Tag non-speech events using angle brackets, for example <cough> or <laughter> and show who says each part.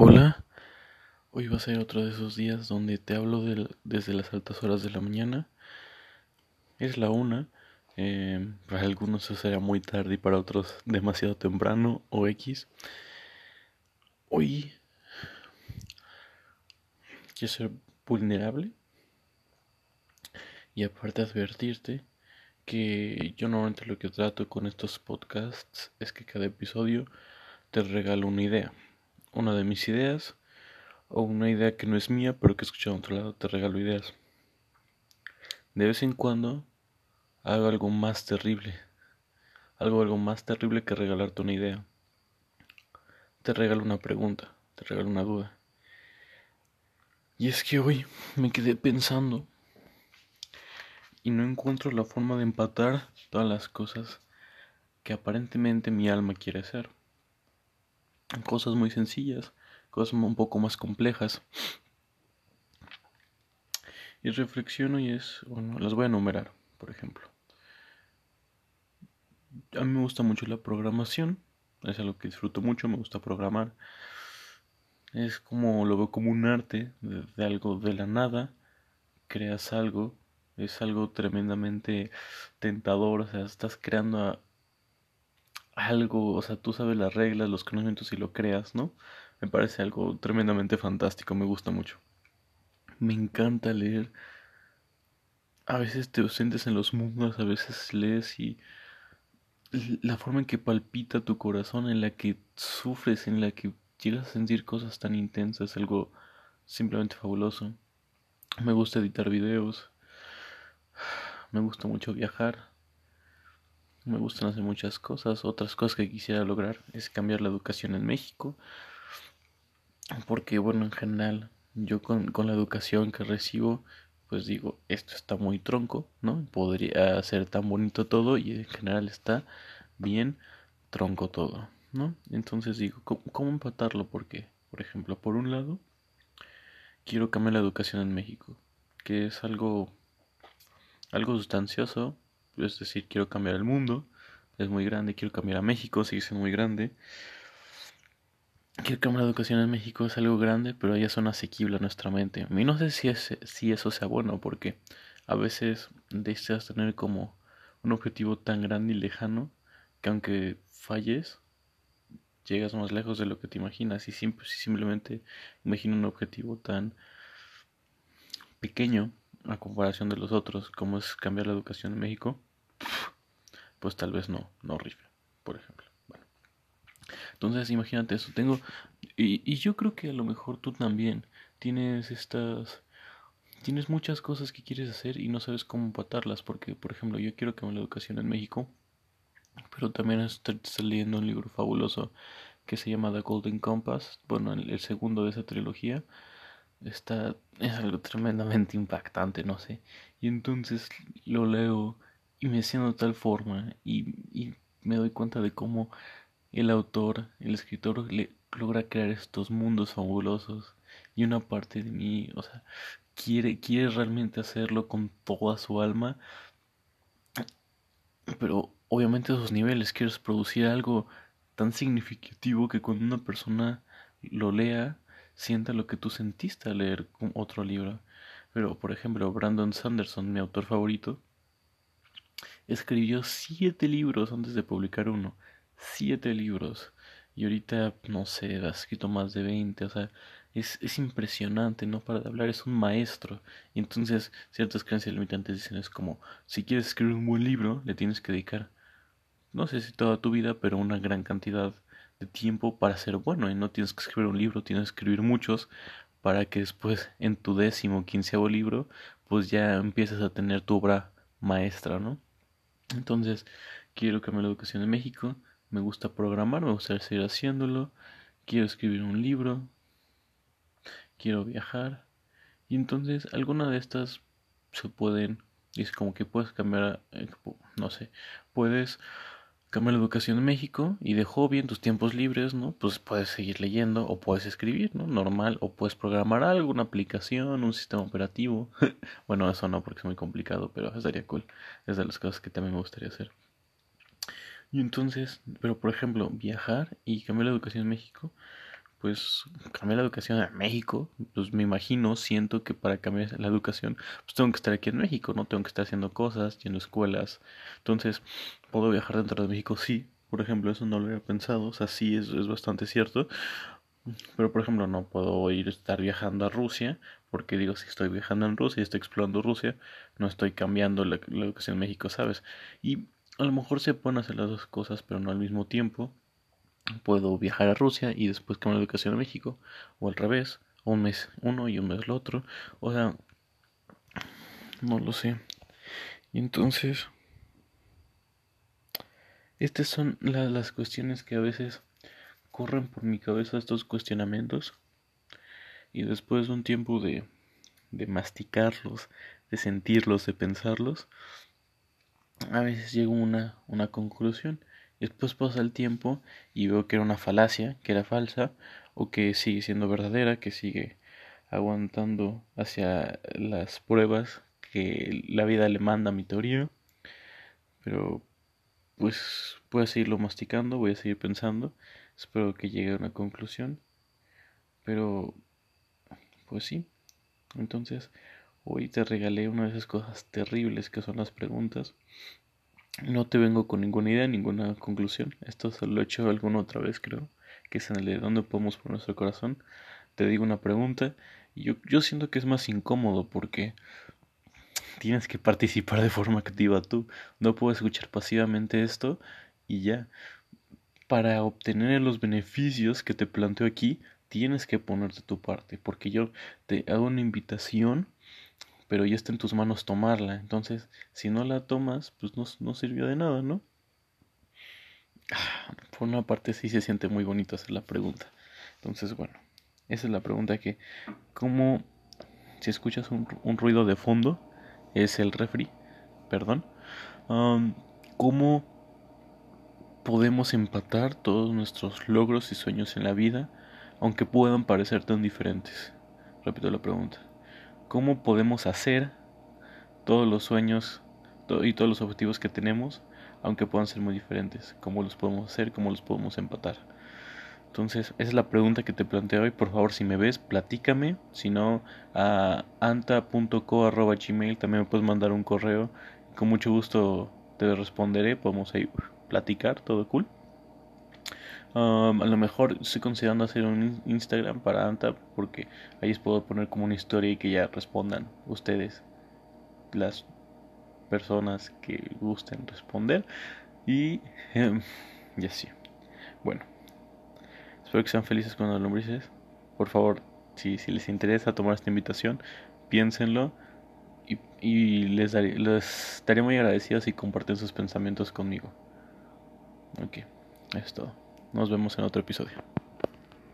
Speaker 1: Hola, hoy va a ser otro de esos días donde te hablo desde las altas horas de la mañana. Es la una, em, para algunos eso será muy tarde y para otros <laughs> demasiado temprano o X. Hoy quiero ser vulnerable y aparte advertirte que yo normalmente lo que trato con estos podcasts es que cada episodio te regalo una idea una de mis ideas o una idea que no es mía pero que he escuchado a otro lado, te regalo ideas. De vez en cuando hago algo más terrible, algo algo más terrible que regalarte una idea. Te regalo una pregunta, te regalo una duda. Y es que hoy me quedé pensando y no encuentro la forma de empatar todas las cosas que aparentemente mi alma quiere hacer cosas muy sencillas, cosas un poco más complejas. Y reflexiono y es, bueno, las voy a enumerar, por ejemplo. A mí me gusta mucho la programación, es algo que disfruto mucho, me gusta programar. Es como, lo veo como un arte de, algo de la nada, creas algo, es algo tremendamente tentador, o sea, estás creando algo, o sea, tú sabes las reglas, los conocimientos y lo creas, ¿no? Me parece algo tremendamente fantástico, me gusta mucho. Me encanta leer. A veces te sientes en los mundos, a veces lees y la forma en que palpita tu corazón, en la que sufres, en la que llegas a sentir cosas tan intensas, algo simplemente fabuloso. Me gusta editar videos. <sighs> Me gusta mucho viajar me gustan hacer muchas cosas. Otras cosas que quisiera lograr es cambiar la educación en México. Porque, bueno, en general, yo con, con la educación que recibo, pues digo, esto está muy tronco, ¿no? Podría ser tan bonito todo y en general está bien tronco todo, ¿no? Entonces digo, ¿cómo, empatarlo? Porque, por ejemplo, por un lado, quiero cambiar la educación en México, que es algo, algo sustancioso, es decir, quiero cambiar el mundo, es muy grande, quiero cambiar a México, sigue siendo muy grande. Quiero cambiar la educación en México, es algo grande, pero ya son asequibles a nuestra mente. A mí no sé si, es, si eso sea bueno, porque a veces deseas tener como un objetivo tan grande y lejano que aunque falles, llegas más lejos de lo que te imaginas. Y si simplemente imagino un objetivo tan pequeño a comparación de los otros, como es cambiar la educación en México, pues tal vez no, no rife, por ejemplo. Bueno. Entonces imagínate eso, tengo, y, y yo creo que a lo mejor tú también tienes estas, tienes muchas cosas que quieres hacer y no sabes cómo empatarlas, porque por ejemplo yo quiero que la educación en México, pero también estoy, leyendo un libro fabuloso que se llama The Golden Compass, bueno, el, el segundo de esa trilogía, está, es algo tremendamente impactante, no sé, y entonces lo leo y me siento de tal forma y, y, me doy cuenta de cómo el autor, el escritor, le logra crear estos mundos fabulosos y una parte de mí, o sea, quiere, quiere realmente hacerlo con toda su alma, pero obviamente a esos niveles quieres producir algo tan significativo que cuando una persona lo lea, sienta lo que tú sentiste al leer otro libro. Pero, por ejemplo, Brandon Sanderson, mi autor favorito, escribió siete libros antes de publicar uno. Siete libros. Y ahorita, no sé, ha escrito más de veinte. O sea, es, es impresionante, no para de hablar, es un maestro. Y entonces, ciertas creencias limitantes dicen es como, si quieres escribir un buen libro, le tienes que dedicar, no sé si toda tu vida, pero una gran cantidad de tiempo para ser bueno. Y no tienes que escribir un libro, tienes que escribir muchos para que después en tu décimo, quinceavo libro, pues ya empieces a tener tu obra maestra, ¿no? Entonces, quiero cambiar la educación en México, me gusta programar, me gusta seguir haciéndolo, quiero escribir un libro, quiero viajar. Y entonces, alguna de estas se pueden, es como que puedes cambiar, eh, no sé, puedes cambiar la educación en México y de hobby en tus tiempos libres, ¿no? Pues puedes seguir leyendo o puedes escribir, ¿no? Normal, o puedes programar algo, una aplicación, un sistema operativo. <laughs> bueno, eso no porque es muy complicado, pero estaría cool. Es de las cosas que también me gustaría hacer. Y entonces, pero por ejemplo, viajar y cambiar la educación en México, pues cambiar la educación en México, pues me imagino, siento que para cambiar la educación, pues tengo que estar aquí en México, no tengo que estar haciendo cosas, yendo a escuelas. Entonces, ¿puedo viajar dentro de México? Sí, por ejemplo, eso no lo había pensado, o sea, sí es, es bastante cierto. Pero, por ejemplo, no puedo ir a estar viajando a Rusia, porque digo, si estoy viajando en Rusia y estoy explorando Rusia, no estoy cambiando la, la educación en México, ¿sabes? Y a lo mejor se pueden hacer las dos cosas, pero no al mismo tiempo puedo viajar a Rusia y después cambiar la educación a México, o al revés, un mes uno y un mes el otro, o sea, no lo sé. Y entonces, estas son las cuestiones que a veces corren por mi cabeza, estos cuestionamientos, y después de un tiempo de, de masticarlos, de sentirlos, de pensarlos, a veces llego a una, una conclusión Después pasa el tiempo y veo que era una falacia, que era falsa, o que sigue siendo verdadera, que sigue aguantando hacia las pruebas que la vida le manda a mi teoría. Pero pues voy a seguirlo masticando, voy a seguir pensando, espero que llegue a una conclusión. Pero pues sí, entonces hoy te regalé una de esas cosas terribles que son las preguntas. No te vengo con ninguna idea, ninguna conclusión. Esto se lo he hecho alguna otra vez, creo, que es en el de dónde podemos poner nuestro corazón. Te digo una pregunta y yo, yo siento que es más incómodo porque tienes que participar de forma activa tú. No puedes escuchar pasivamente esto y ya. Para obtener los beneficios que te planteo aquí, tienes que ponerte tu parte, porque yo te hago una invitación pero ya está en tus manos tomarla. Entonces, si no la tomas, pues no, no sirvió de nada, ¿no? Ah, por una parte sí se siente muy bonito hacer la pregunta. Entonces, bueno, esa es la pregunta que, ¿cómo, si escuchas un, un ruido de fondo, es el refri, perdón, ¿cómo podemos empatar todos nuestros logros y sueños en la vida, aunque puedan parecer tan diferentes? Repito la pregunta cómo podemos hacer todos los sueños y todos los objetivos que tenemos, aunque puedan ser muy diferentes, cómo los podemos hacer, cómo los podemos empatar. Entonces, esa es la pregunta que te planteo hoy. Por favor, si me ves, platícame. Si no, a anta.co.gmail también me puedes mandar un correo. Con mucho gusto te responderé. Podemos ahí platicar, todo cool a lo mejor estoy considerando hacer un Instagram para Anta porque ahí puedo poner como una historia y que ya respondan ustedes, las personas que gusten responder. Y eh, <laughs> ya sí. Bueno, espero que sean felices con las lombrices. Por favor, si, si les interesa tomar esta invitación, piénsenlo. Y, y les, daré, les estaría muy agradecido si comparten sus pensamientos conmigo. Ok, es todo. Nos vemos en otro episodio.